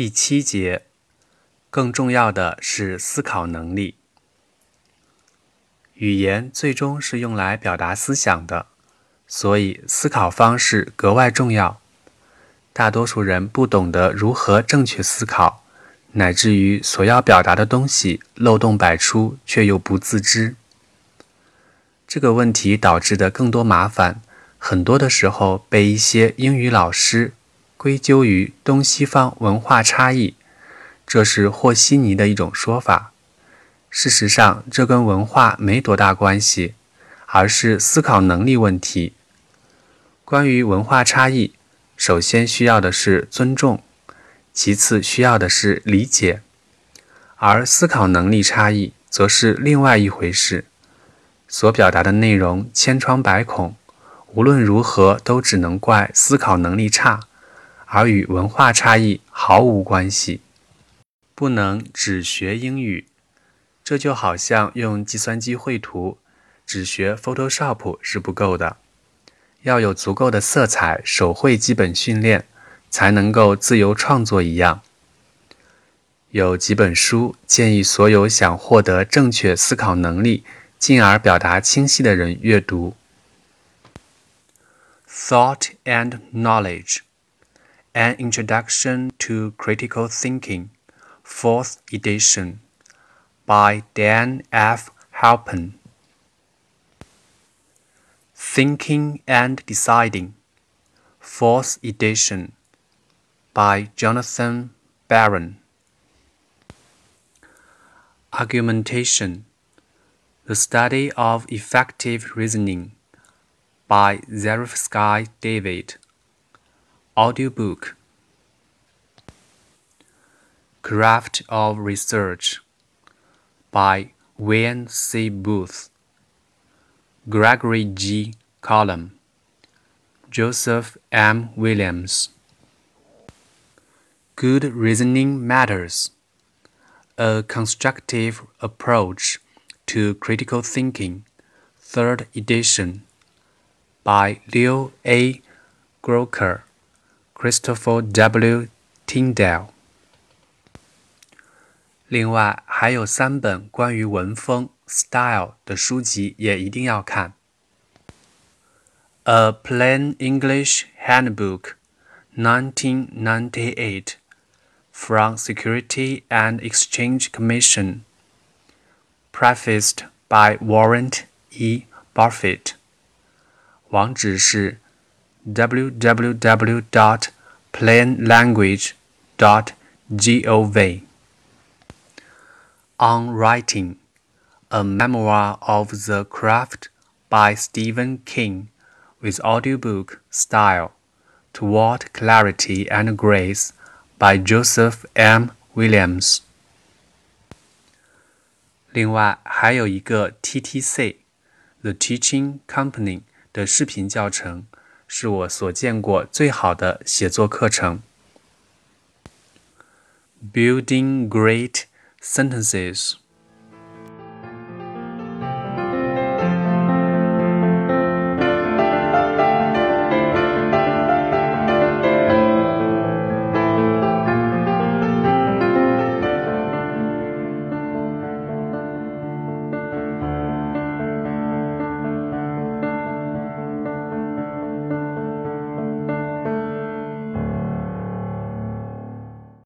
第七节，更重要的是思考能力。语言最终是用来表达思想的，所以思考方式格外重要。大多数人不懂得如何正确思考，乃至于所要表达的东西漏洞百出，却又不自知。这个问题导致的更多麻烦，很多的时候被一些英语老师。归咎于东西方文化差异，这是和稀泥的一种说法。事实上，这跟文化没多大关系，而是思考能力问题。关于文化差异，首先需要的是尊重，其次需要的是理解，而思考能力差异则是另外一回事。所表达的内容千疮百孔，无论如何都只能怪思考能力差。而与文化差异毫无关系，不能只学英语。这就好像用计算机绘图，只学 Photoshop 是不够的，要有足够的色彩手绘基本训练，才能够自由创作一样。有几本书建议所有想获得正确思考能力，进而表达清晰的人阅读。Thought and Knowledge。An Introduction to Critical Thinking, 4th edition, by Dan F. Halpern. Thinking and Deciding, 4th edition, by Jonathan Baron. Argumentation, the study of effective reasoning, by Zarefsky David. Audiobook Craft of Research by Wayne C. Booth, Gregory G. Colomb, Joseph M. Williams. Good Reasoning Matters A Constructive Approach to Critical Thinking, Third Edition, by Leo A. Groarke. Christopher W. Tindale。另外，还有三本关于文风 （style） 的书籍也一定要看，《A Plain English Handbook》（1998） from Security and Exchange Commission, prefaced by Warren E. Buffett。网址是。www.plainlanguage.gov. On Writing, a memoir of the craft by Stephen King with audiobook style Toward Clarity and Grace by Joseph M. Williams. 另外还有一个 TTC The Teaching Company 的视频教程。 是我所见过最好的写作课程。Building Great Sentences